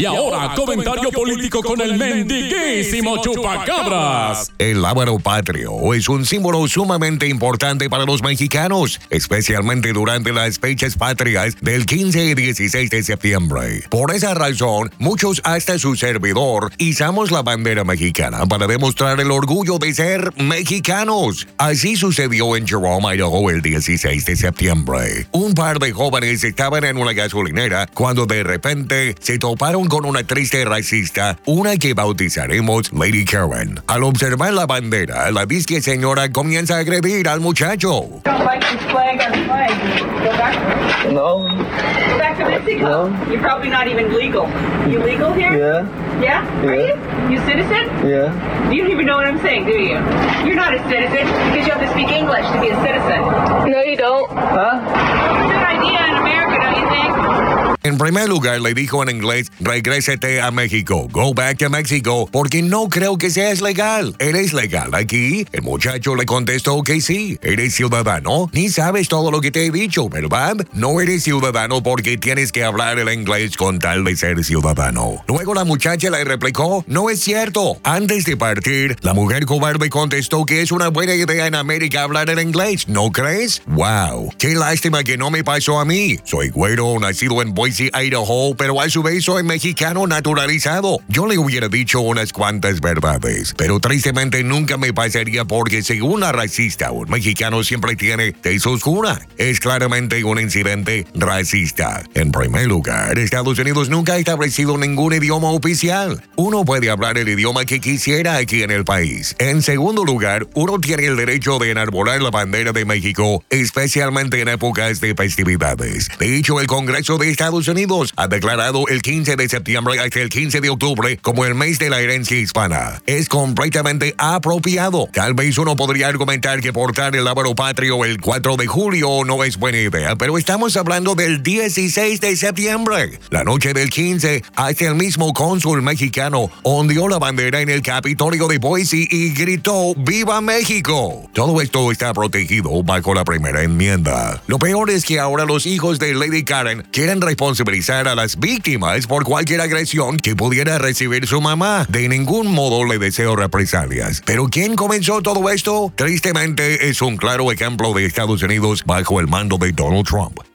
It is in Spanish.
Y ahora, comentario político con el mendiguísimo chupacabras. El lábaro patrio es un símbolo sumamente importante para los mexicanos, especialmente durante las fechas patrias del 15 y 16 de septiembre. Por esa razón, muchos hasta su servidor izamos la bandera mexicana para demostrar el orgullo de ser mexicanos. Así sucedió en Jerome, Idaho el 16 de septiembre. Un par de jóvenes estaban en una gasolinera cuando de repente se toparon con una triste racista, una que bautizaremos Lady Karen. Al observar la bandera, la disque señora comienza a agredir al muchacho. No. Go back to Mexico. No. You're probably not even legal. You legal here? Yeah. Yeah? Are Yeah. you? You citizen? Yeah. You don't even know what I'm saying, do you? You're not a citizen because you have to speak English to be a citizen. No, you don't. Huh? Good idea in America, don't you think? En primer lugar, le dijo en inglés, regrésate a México, go back to Mexico, porque no creo que seas legal. ¿Eres legal aquí? El muchacho le contestó que sí. ¿Eres ciudadano? Ni sabes todo lo que te he dicho, ¿verdad? No eres ciudadano porque tienes que hablar el inglés con tal de ser ciudadano. Luego la muchacha le replicó, no es cierto. Antes de partir, la mujer cobarde contestó que es una buena idea en América hablar el inglés, ¿no crees? ¡Wow! ¡Qué lástima que no me pasó a mí! Soy güero, nacido en Boise, Idaho, pero a su vez soy mexicano naturalizado. Yo le hubiera dicho unas cuantas verdades, pero tristemente nunca me pasaría porque según la racista, un mexicano siempre tiene tez oscura. Es claramente un incidente racista. En primer lugar, Estados Unidos nunca ha establecido ningún idioma oficial. Uno puede hablar el idioma que quisiera aquí en el país. En segundo lugar, uno tiene el derecho de enarbolar la bandera de México, especialmente en épocas de festividades. De hecho, el Congreso de Estados Unidos ha declarado el 15 de septiembre hasta el 15 de octubre como el mes de la herencia hispana. Es completamente apropiado. Tal vez uno podría argumentar que portar el lábaro patrio el 4 de julio no es buena idea, pero estamos hablando del 16 de septiembre. La noche del 15, hasta el mismo cónsul mexicano ondeó la bandera en el Capitolio de Boise y gritó ¡Viva México! Todo esto está protegido bajo la primera enmienda. Lo peor es que ahora los hijos de Lady Karen quieren responsabilizar a las víctimas por cualquier agresión que pudiera recibir su mamá. De ningún modo le deseo represalias. Pero ¿quién comenzó todo esto? Tristemente es un claro ejemplo de Estados Unidos bajo el mando de Donald Trump.